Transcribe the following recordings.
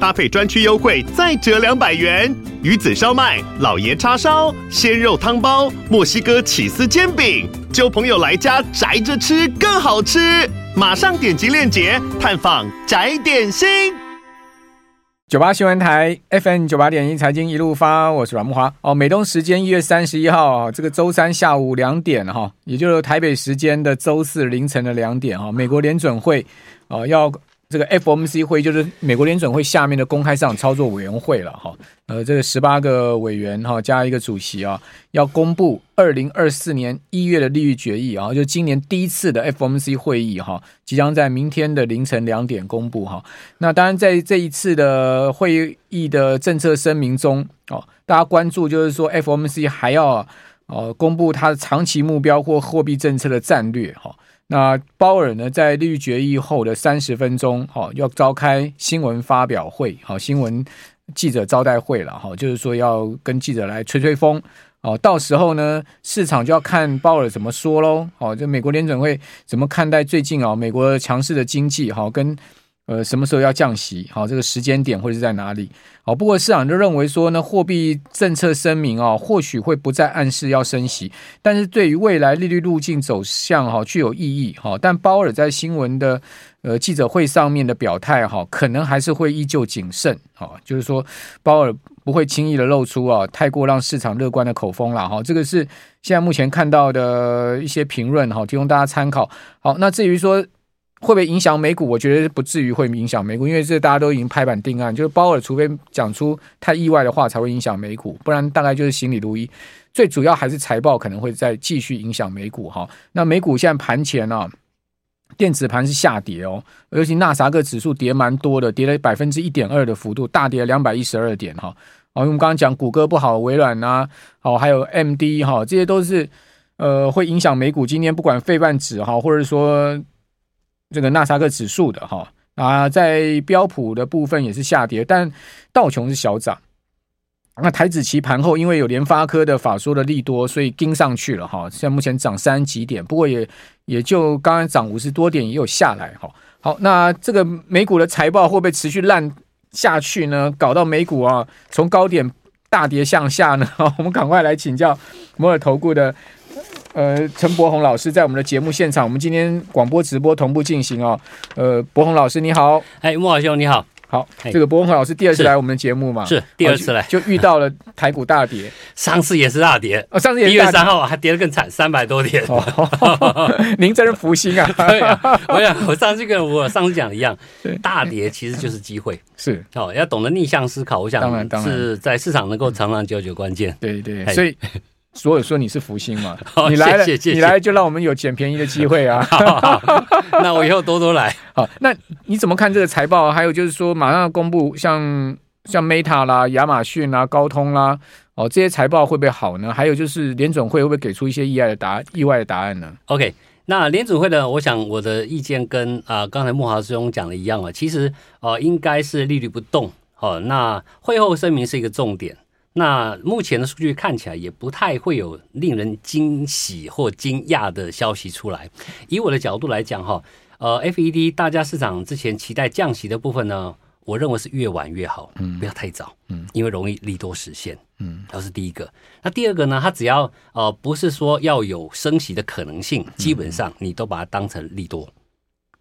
搭配专区优惠再折两百元。鱼子烧麦、老爷叉烧、鲜肉汤包、墨西哥起司煎饼，揪朋友来家宅着吃更好吃。马上点击链接探访宅点心。九八新闻台 FM 九八点一财经一路发，我是阮木华。哦，美东时间一月三十一号，这个周三下午两点哈，也就是台北时间的周四凌晨的两点哈，美国联准会哦要。这个 FOMC 会议就是美国联准会下面的公开市场操作委员会了哈，呃，这个十八个委员哈加一个主席啊，要公布二零二四年一月的利率决议啊，就今年第一次的 FOMC 会议哈，即将在明天的凌晨两点公布哈。那当然在这一次的会议的政策声明中哦，大家关注就是说 FOMC 还要呃公布它的长期目标或货币政策的战略哈。那鲍尔呢，在利率决议后的三十分钟，哈，要召开新闻发表会，好，新闻记者招待会了，哈，就是说要跟记者来吹吹风，哦，到时候呢，市场就要看鲍尔怎么说喽，哦，就美国联准会怎么看待最近啊，美国强势的经济，哈，跟。呃，什么时候要降息？好，这个时间点会是在哪里？好，不过市场就认为说呢，货币政策声明啊，或许会不再暗示要升息，但是对于未来利率路径走向哈，具有意义哈。但鲍尔在新闻的呃记者会上面的表态哈，可能还是会依旧谨慎哈，就是说鲍尔不会轻易的露出啊太过让市场乐观的口风了哈。这个是现在目前看到的一些评论哈，提供大家参考。好，那至于说。会不会影响美股？我觉得不至于会影响美股，因为这大家都已经拍板定案，就是鲍尔除非讲出太意外的话，才会影响美股，不然大概就是行礼如一。最主要还是财报可能会再继续影响美股哈。那美股现在盘前啊，电子盘是下跌哦，尤其纳斯达克指数跌蛮多的，跌了百分之一点二的幅度，大跌了两百一十二点哈。好，因为我们刚刚讲谷歌不好，微软啊，好，还有 MD 哈，这些都是呃会影响美股。今天不管费半指哈，或者说。这个纳斯克指数的哈啊，在标普的部分也是下跌，但道琼是小涨。那台指期盘后因为有联发科的法说的利多，所以跟上去了哈。现在目前涨三几点，不过也也就刚刚涨五十多点，也有下来哈。好，那这个美股的财报会不会持续烂下去呢？搞到美股啊从高点大跌向下呢？我们赶快来请教摩尔投顾的。呃，陈柏宏老师在我们的节目现场，我们今天广播直播同步进行哦。呃，柏宏老师你好，哎，莫老兄你好，好，这个柏宏老师第二次来我们的节目嘛，是。第二次来。就，就遇到了台股大跌，上次也是大跌，哦，上次也是一月三号还跌得更惨，三百多点。哦哦、您真是福星啊！对啊，我想我上次跟我上次讲的一样，大跌其实就是机会，是。哦，要懂得逆向思考，我想然是在市场能够长长久久关键，对对，所以。所以说你是福星嘛？你来了，你来就让我们有捡便宜的机会啊！好好好，那我以后多多来。好，那你怎么看这个财报？还有就是说，马上要公布像像 Meta 啦、亚马逊啦、高通啦，哦，这些财报会不会好呢？还有就是联准会会不会给出一些意外的答案？意外的答案呢？OK，那联准会呢？我想我的意见跟啊、呃、刚才莫华师兄讲的一样啊，其实呃应该是利率不动。好，那会后声明是一个重点。那目前的数据看起来也不太会有令人惊喜或惊讶的消息出来。以我的角度来讲，哈，呃，FED 大家市场之前期待降息的部分呢，我认为是越晚越好，嗯，不要太早，嗯，因为容易利多实现，嗯，这是第一个。那第二个呢，它只要呃不是说要有升息的可能性，基本上你都把它当成利多。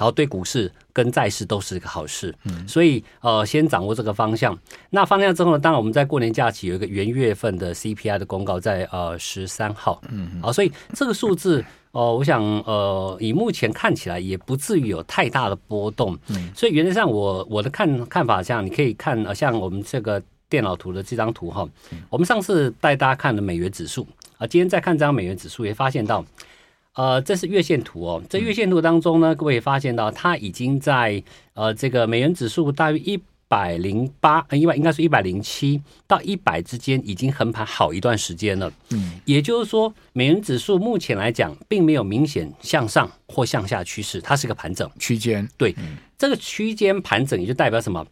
然后对股市跟债市都是一个好事，嗯，所以呃，先掌握这个方向。那方向之后呢，当然我们在过年假期有一个元月份的 CPI 的公告在呃十三号，嗯，啊，所以这个数字呃，我想呃，以目前看起来也不至于有太大的波动，嗯，所以原则上我我的看看法像你可以看呃，像我们这个电脑图的这张图哈，我们上次带大家看的美元指数啊，今天再看这张美元指数也发现到。呃，这是月线图哦。这月线图当中呢，各位发现到，它已经在呃这个美元指数大约一百零八，一百应该是一百零七到一百之间，已经横盘好一段时间了。嗯，也就是说，美元指数目前来讲，并没有明显向上或向下趋势，它是个盘整区间。对，嗯、这个区间盘整也就代表什么？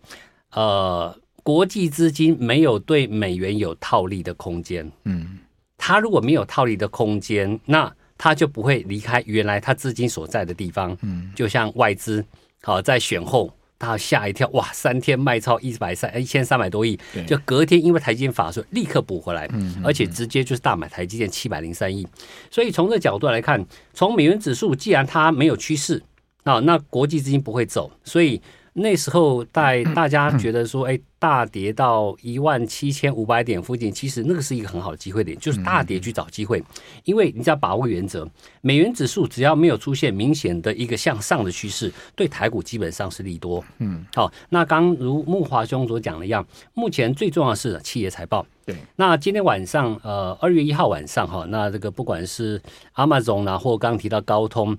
呃，国际资金没有对美元有套利的空间。嗯，它如果没有套利的空间，那他就不会离开原来他资金所在的地方，嗯，就像外资，好在选后，他吓一跳，哇，三天卖超一百三一千三百多亿，就隔天因为台积电法说立刻补回来，嗯，而且直接就是大买台积电七百零三亿，所以从这个角度来看，从美元指数既然它没有趋势，啊，那国际资金不会走，所以。那时候在 大家觉得说，哎，大跌到一万七千五百点附近，其实那个是一个很好的机会点，就是大跌去找机会。因为你只要把握原则，美元指数只要没有出现明显的一个向上的趋势，对台股基本上是利多。嗯，好，那刚如木华兄所讲的一样，目前最重要的是企业财报。对，那今天晚上，呃，二月一号晚上哈，那这个不管是 Amazon 啊，或刚刚提到高通。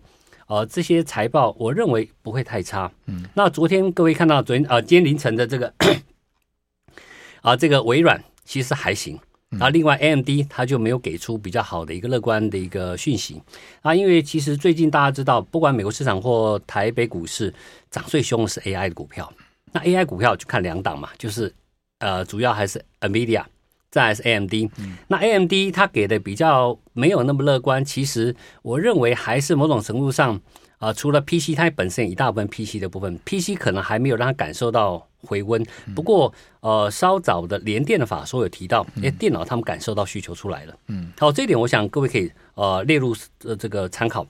呃，这些财报我认为不会太差。嗯，那昨天各位看到昨天呃，今天凌晨的这个啊，这个微软其实还行。然后另外 AMD 它就没有给出比较好的一个乐观的一个讯息啊，因为其实最近大家知道，不管美国市场或台北股市涨最凶的是 AI 的股票。那 AI 股票就看两档嘛，就是呃，主要还是 NVIDIA。再是 AMD，那 AMD 它给的比较没有那么乐观。其实我认为还是某种程度上啊、呃，除了 PC，它本身一大部分 PC 的部分，PC 可能还没有让它感受到回温。不过呃，稍早的联电的法说有提到，哎，电脑他们感受到需求出来了。嗯，好，这一点我想各位可以呃列入呃这个参考。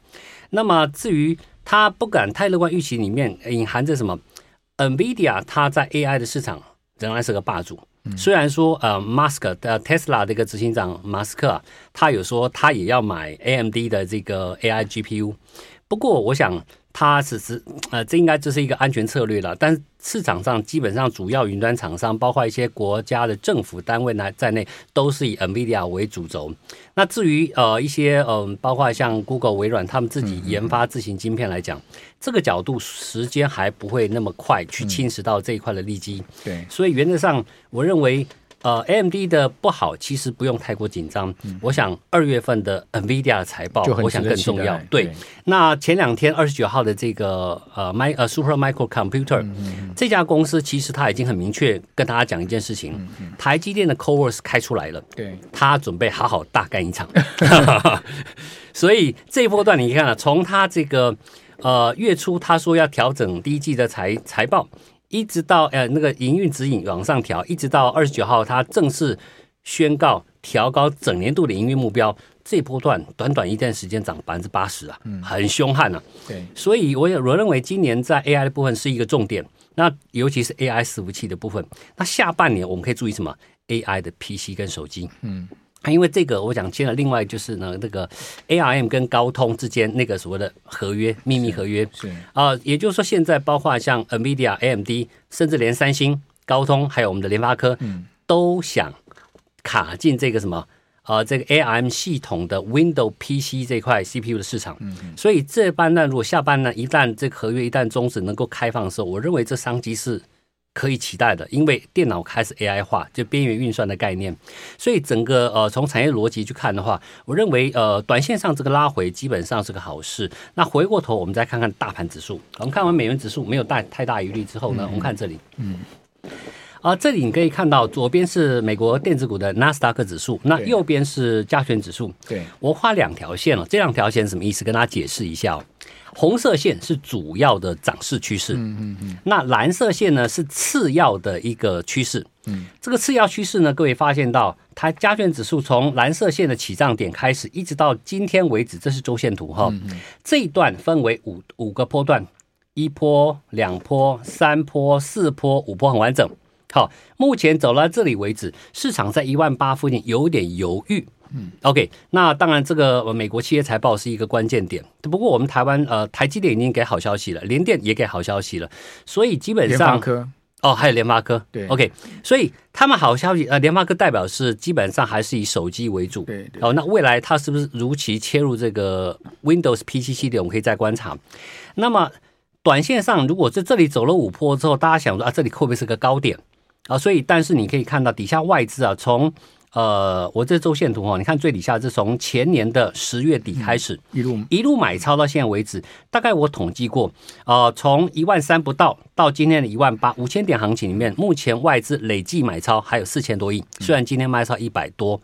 那么至于它不敢太乐观预期里面隐含着什么？NVIDIA 它在 AI 的市场仍然是个霸主。虽然说，呃，马斯克的 Tesla 这个执行长马斯克啊，他有说他也要买 AMD 的这个 AI GPU，不过我想。它只是呃，这应该这是一个安全策略了。但是市场上基本上主要云端厂商，包括一些国家的政府单位呢在内，都是以 NVIDIA 为主轴。那至于呃一些嗯、呃，包括像 Google、微软他们自己研发自行晶片来讲，嗯、这个角度时间还不会那么快去侵蚀到这一块的利基。对，所以原则上我认为。呃，AMD 的不好其实不用太过紧张。嗯、我想二月份的 NVIDIA 的财报，我想更重要。对，对那前两天二十九号的这个呃 My 呃 Super Micro Computer、嗯、这家公司，其实它已经很明确跟大家讲一件事情：台积电的 Covers 开出来了，对，它准备好好大干一场。所以这一波段你看啊，从它这个呃月初他说要调整第一季的财财报。一直到呃那个营运指引往上调，一直到二十九号，它正式宣告调高整年度的营运目标。这一波段短短一段时间涨百分之八十啊，嗯，很凶悍啊。对，所以我也我认为今年在 AI 的部分是一个重点，那尤其是 AI 伺服器的部分。那下半年我们可以注意什么？AI 的 PC 跟手机，嗯。因为这个，我想签了。另外就是呢，那个 ARM 跟高通之间那个所谓的合约，秘密合约是啊，也就是说，现在包括像 NVIDIA、AMD，甚至连三星、高通，还有我们的联发科，嗯，都想卡进这个什么啊，这个 ARM 系统的 Windows PC 这块 CPU 的市场。嗯，所以这半段如果下半段一旦这个合约一旦终止，能够开放的时候，我认为这商机是。可以期待的，因为电脑开始 AI 化，就边缘运算的概念，所以整个呃从产业逻辑去看的话，我认为呃短线上这个拉回基本上是个好事。那回过头我们再看看大盘指数，我们看完美元指数没有大太大疑虑之后呢，我们看这里，嗯，啊这里你可以看到左边是美国电子股的纳斯达克指数，那右边是加权指数。对，我画两条线了，这两条线什么意思？跟大家解释一下哦。红色线是主要的涨势趋势，嗯嗯嗯，那蓝色线呢是次要的一个趋势，嗯，这个次要趋势呢，各位发现到它加权指数从蓝色线的起涨点开始，一直到今天为止，这是周线图哈，这一段分为五五个波段，一波、两波、三波、四波、五波，很完整。好，目前走到这里为止，市场在一万八附近有点犹豫。嗯，OK，那当然，这个美国企业财报是一个关键点。不过，我们台湾呃，台积电已经给好消息了，联电也给好消息了，所以基本上，联发科哦，还有联发科，对，OK，所以他们好消息呃，联发科代表是基本上还是以手机为主，对，对，哦，那未来它是不是如期切入这个 Windows PC 系列，我们可以再观察。那么。短线上，如果在这里走了五波之后，大家想说啊，这里会不会是个高点啊？所以，但是你可以看到底下外资啊，从呃，我这周线图哦，你看最底下是从前年的十月底开始，一路一路买超到现在为止，大概我统计过，呃，从一万三不到到今天的一万八，五千点行情里面，目前外资累计买超还有四千多亿，虽然今天卖超一百多，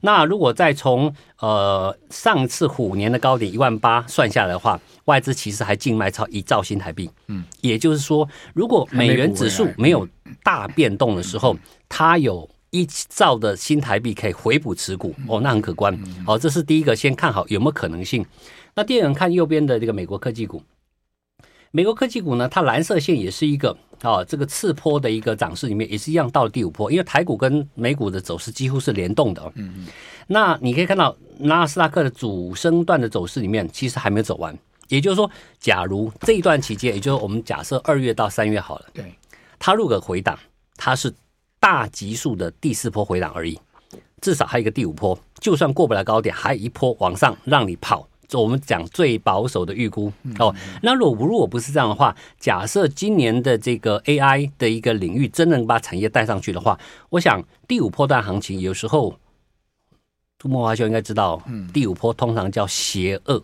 那如果再从呃上次虎年的高点一万八算下来的话，外资其实还净卖超一兆新台币，嗯，也就是说，如果美元指数没有大变动的时候，它有。一兆的新台币可以回补持股哦，那很可观。好，这是第一个，先看好有没有可能性。那第二个看右边的这个美国科技股，美国科技股呢，它蓝色线也是一个啊，这个次波的一个涨势里面也是一样到了第五波，因为台股跟美股的走势几乎是联动的哦。嗯嗯。那你可以看到纳斯达克的主升段的走势里面，其实还没有走完。也就是说，假如这一段期间，也就是我们假设二月到三月好了，对，它如果回档，它是。大级数的第四波回档而已，至少还有一个第五波，就算过不了高点，还有一波往上让你跑。就我们讲最保守的预估哦。那如果如果不是这样的话，假设今年的这个 AI 的一个领域真能把产业带上去的话，我想第五波段行情有时候，慕驊兄应该知道，第五波通常叫邪恶，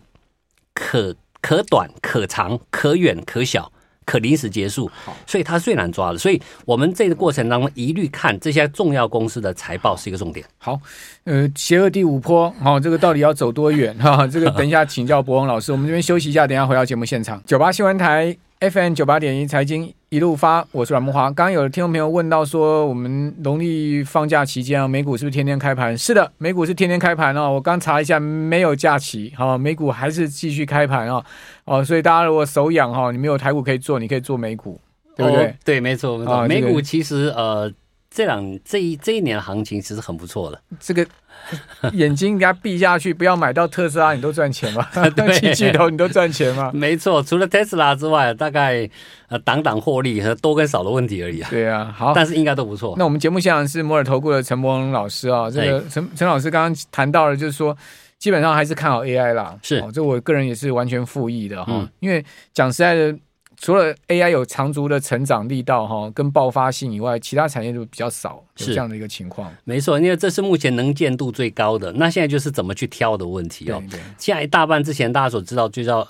可可短可长，可远可小。可临时结束，所以它最难抓的。所以我们这个过程当中，一律看这些重要公司的财报是一个重点。好，呃，邪恶第五波，好、哦，这个到底要走多远？哈，这个等一下请教博文老师。我们这边休息一下，等一下回到节目现场。九八新闻台 FM 九八点一财经。一路发，我是阮木华。刚刚有听众朋友问到说，我们农历放假期间啊，美股是不是天天开盘？是的，美股是天天开盘哦。我刚查一下，没有假期，哈，美股还是继续开盘哦。哦，所以大家如果手痒哈，你没有台股可以做，你可以做美股，对不对？哦、对，没错，没错。美股其实呃。这两这一这一年的行情其实很不错了，这个 眼睛给它闭下去，不要买到特斯拉，你都赚钱吗？对，七巨头你都赚钱吗？没错，除了特斯拉之外，大概呃档档获利和多跟少的问题而已啊。对啊，好，但是应该都不错。那我们节目现场是摩尔投顾的陈柏宏老师啊，这个陈陈老师刚刚谈到了，就是说基本上还是看好 AI 啦，是，哦，这我个人也是完全复议的哈，嗯、因为讲实在的。除了 AI 有长足的成长力道哈，跟爆发性以外，其他产业就比较少有这样的一个情况。没错，因为这是目前能见度最高的。那现在就是怎么去挑的问题哦。现在一大半之前大家所知道就叫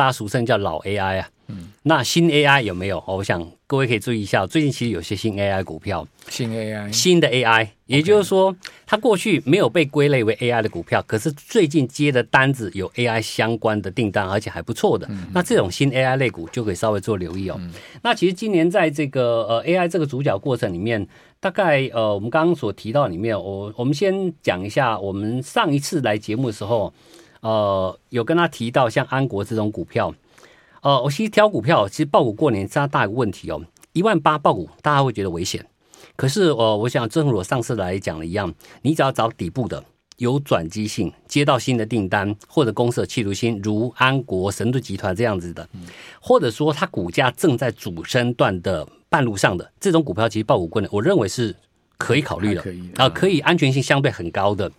大家俗称叫老 AI 啊。嗯，那新 AI 有没有？我想各位可以注意一下，最近其实有些新 AI 股票，新 AI 新的 AI，也就是说，它过去没有被归类为 AI 的股票，可是最近接的单子有 AI 相关的订单，而且还不错的。那这种新 AI 类股就可以稍微做留意哦。那其实今年在这个呃 AI 这个主角过程里面，大概呃我们刚刚所提到里面，我我们先讲一下，我们上一次来节目的时候，呃有跟他提到像安国这种股票。呃，我其实挑股票，其实爆股过年是大一个问题哦。一万八爆股，大家会觉得危险。可是，呃，我想正如我上次来讲的一样，你只要找底部的，有转机性，接到新的订单，或者公司的企图心，如安国、神盾集团这样子的，或者说它股价正在主升段的半路上的这种股票，其实爆股过年，我认为是可以考虑的，啊、呃，可以安全性相对很高的。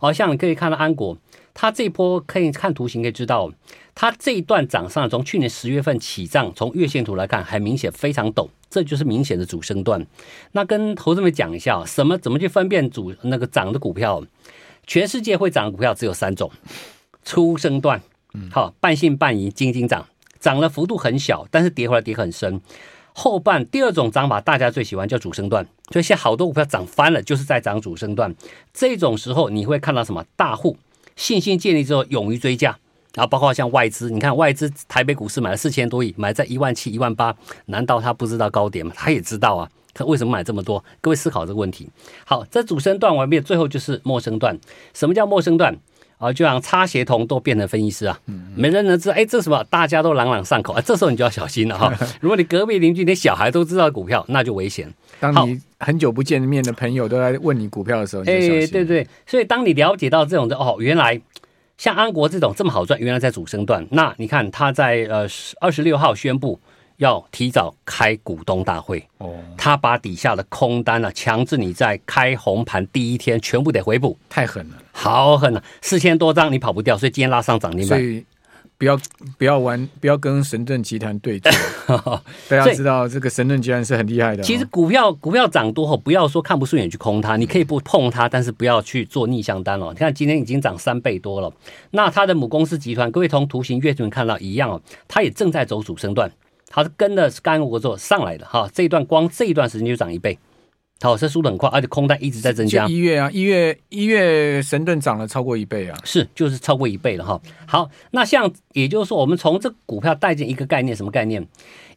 好、呃、像你可以看到安国。它这波可以看图形可以知道，它这一段涨上，从去年十月份起涨，从月线图来看，很明显非常陡，这就是明显的主升段。那跟投资们讲一下，什么怎么去分辨主那个涨的股票？全世界会涨的股票只有三种：初升段，好，半信半疑，惊惊涨，涨了幅度很小，但是跌回来跌很深。后半第二种涨法，大家最喜欢叫主升段，所以现在好多股票涨翻了，就是在涨主升段。这种时候你会看到什么？大户。信心建立之后，勇于追价，然后包括像外资，你看外资台北股市买了四千多亿，买在一万七、一万八，难道他不知道高点吗？他也知道啊，他为什么买这么多？各位思考这个问题。好，这主升段完毕，最后就是陌生段。什么叫陌生段？啊，就像插协同都变成分析师啊，没人能知道，哎，这什么？大家都朗朗上口啊，这时候你就要小心了哈。如果你隔壁邻居连小孩都知道股票，那就危险。当你很久不见面的朋友都来问你股票的时候，哎，对对，所以当你了解到这种的哦，原来像安国这种这么好赚，原来在主升段。那你看他在呃二十六号宣布。要提早开股东大会哦，他把底下的空单呢、啊，强制你在开红盘第一天全部得回补，太狠了，好狠啊，四千多张你跑不掉，所以今天拉上涨停板。所以不要不要玩，不要跟神盾集团对决。大家知道这个神盾集团是很厉害的。其实股票股票涨多后，不要说看不顺眼去空它，你可以不碰它，但是不要去做逆向单哦。你看今天已经涨三倍多了，那它的母公司集团，各位从图形月图看到一样哦，它也正在走主升段，它是跟着干欧做上来的哈。这一段光这一段时间就涨一倍。好，这速度很快，而且空单一直在增加。一月啊，一月一月神盾涨了超过一倍啊，是，就是超过一倍了哈。好，那像也就是说，我们从这股票带进一个概念，什么概念？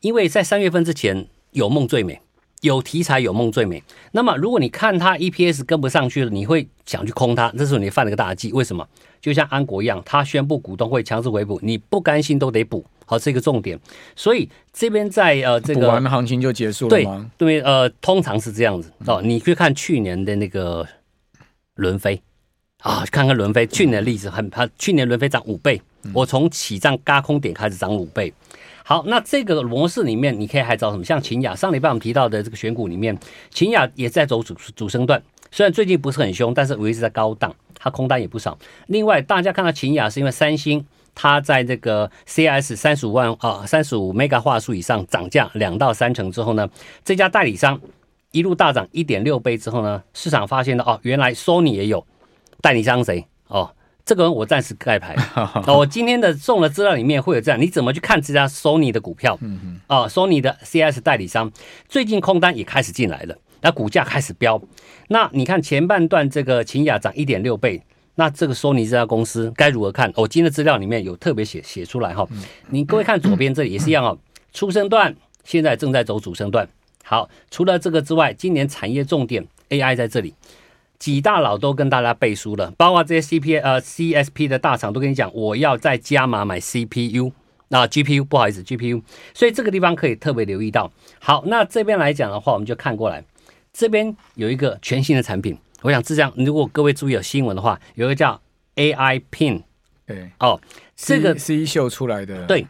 因为在三月份之前有梦最美，有题材有梦最美。那么如果你看它 EPS 跟不上去了，你会想去空它，这时候你犯了个大忌。为什么？就像安国一样，他宣布股东会强制回补，你不甘心都得补。好，这个重点，所以这边在呃这个补完行情就结束了吗？对对，呃，通常是这样子哦。你去看去年的那个伦飞啊，看看伦飞去年的例子很，它去年伦飞涨五倍，我从起涨轧空点开始涨五倍。好，那这个模式里面，你可以还找什么？像秦雅，上礼拜我们提到的这个选股里面，秦雅也在走主主升段，虽然最近不是很凶，但是维持在高档，它空单也不少。另外，大家看到秦雅是因为三星。它在这个 CS 三十五万啊，三十五 mega 画素以上涨价两到三成之后呢，这家代理商一路大涨一点六倍之后呢，市场发现了哦，原来 Sony 也有代理商谁哦？这个我暂时盖牌。哦，我今天的送的资料里面会有这样，你怎么去看这家 Sony 的股票？嗯哦，Sony 的 CIS 代理商最近空单也开始进来了，那股价开始飙。那你看前半段这个秦雅涨一点六倍。那这个索尼这家公司该如何看？我、哦、今天的资料里面有特别写写出来哈。你各位看左边这里也是一样哦，出生段现在正在走主升段。好，除了这个之外，今年产业重点 AI 在这里，几大佬都跟大家背书了，包括这些 C P 呃 C S P 的大厂都跟你讲，我要再加码买 C P U 啊 G P U 不好意思 G P U，所以这个地方可以特别留意到。好，那这边来讲的话，我们就看过来，这边有一个全新的产品。我想是这样，如果各位注意有新闻的话，有一个叫 AI Pin，对，哦，这个 C 秀出来的，对，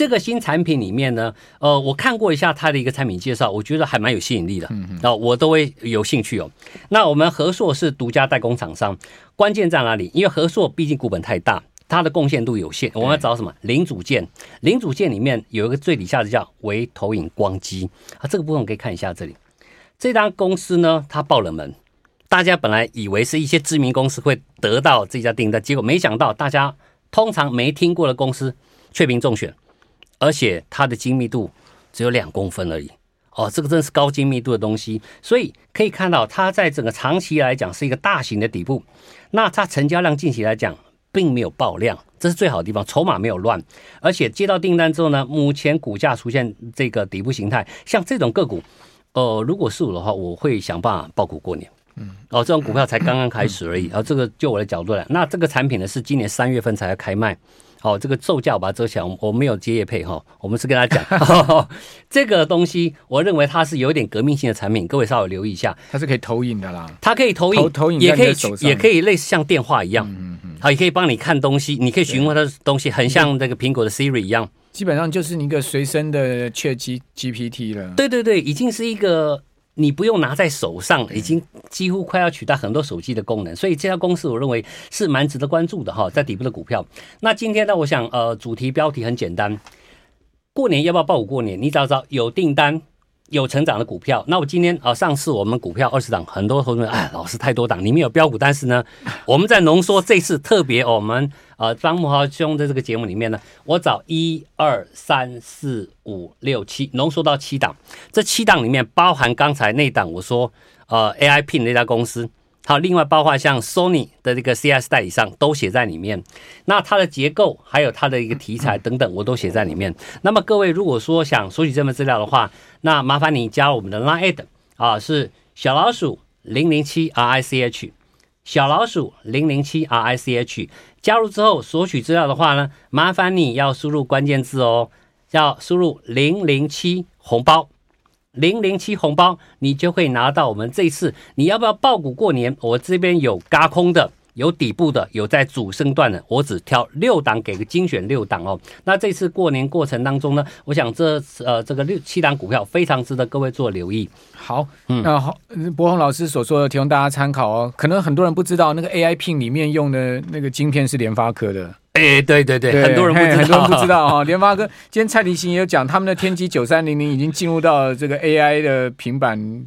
这个新产品里面呢，呃，我看过一下它的一个产品介绍，我觉得还蛮有吸引力的，嗯嗯，哦，我都会有兴趣哦。那我们和硕是独家代工厂商，关键在哪里？因为和硕毕竟股本太大，它的贡献度有限，我们要找什么零组件？零组件里面有一个最底下的叫微投影光机啊，这个部分可以看一下这里，这家公司呢，它爆冷门。大家本来以为是一些知名公司会得到这家订单，结果没想到大家通常没听过的公司却凭中选，而且它的精密度只有两公分而已。哦，这个真是高精密度的东西，所以可以看到它在整个长期来讲是一个大型的底部。那它成交量近期来讲并没有爆量，这是最好的地方，筹码没有乱，而且接到订单之后呢，目前股价出现这个底部形态，像这种个股，呃，如果是我的话，我会想办法爆股过年。嗯，哦，这种股票才刚刚开始而已。然 后这个就我的角度来，那这个产品呢是今年三月份才要开卖。哦，这个售价我把它遮起来，我没有接业配哈，我们是跟他讲，这个东西我认为它是有点革命性的产品，各位稍微留意一下。它是可以投影的啦，它可以投影，投影也可以也可以类似像电话一样，嗯嗯，好，也可以帮你看东西，你可以询问它的东西，很像那个苹果的 Siri 一样，基本上就是一个随身的 Chat GPT 了。对对对，已经是一个。你不用拿在手上，已经几乎快要取代很多手机的功能，所以这家公司我认为是蛮值得关注的哈，在底部的股票。那今天呢，我想呃，主题标题很简单，过年要不要报股过年？你找找有订单。有成长的股票，那我今天啊上次我们股票二十档，很多同学哎，老师太多档，里面有标股，但是呢，我们在浓缩这次特别我们呃张慕豪兄的这个节目里面呢，我找一二三四五六七，浓缩到七档，这七档里面包含刚才那档我说呃，A I P 那家公司。好，另外包括像 Sony 的这个 CS 代理商都写在里面，那它的结构还有它的一个题材等等，我都写在里面。那么各位如果说想索取这份资料的话，那麻烦你加入我们的 Line 啊，是小老鼠零零七 R I C H，小老鼠零零七 R I C H。加入之后索取资料的话呢，麻烦你要输入关键字哦，要输入零零七红包。零零七红包，你就可以拿到我们这一次。你要不要爆股过年？我这边有嘎空的，有底部的，有在主升段的。我只挑六档，给个精选六档哦。那这次过年过程当中呢，我想这呃这个六七档股票非常值得各位做留意。好，嗯，那好，博宏老师所说的提供大家参考哦。可能很多人不知道，那个 AI Pin 里面用的那个晶片是联发科的。哎，对对对，对很多人不知道，很多人不知道哈。联发科今天蔡立新也有讲，他们的天玑九三零零已经进入到这个 AI 的平板